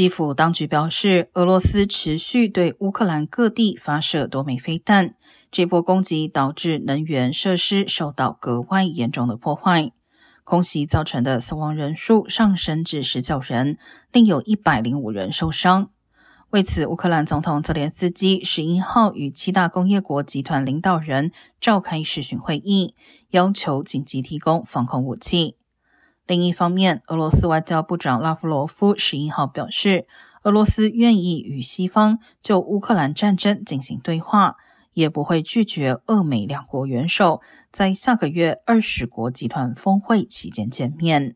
基辅当局表示，俄罗斯持续对乌克兰各地发射多枚飞弹，这波攻击导致能源设施受到格外严重的破坏。空袭造成的死亡人数上升至十九人，另有一百零五人受伤。为此，乌克兰总统泽连斯基十一号与七大工业国集团领导人召开视讯会议，要求紧急提供防空武器。另一方面，俄罗斯外交部长拉夫罗夫十一号表示，俄罗斯愿意与西方就乌克兰战争进行对话，也不会拒绝俄美两国元首在下个月二十国集团峰会期间见面。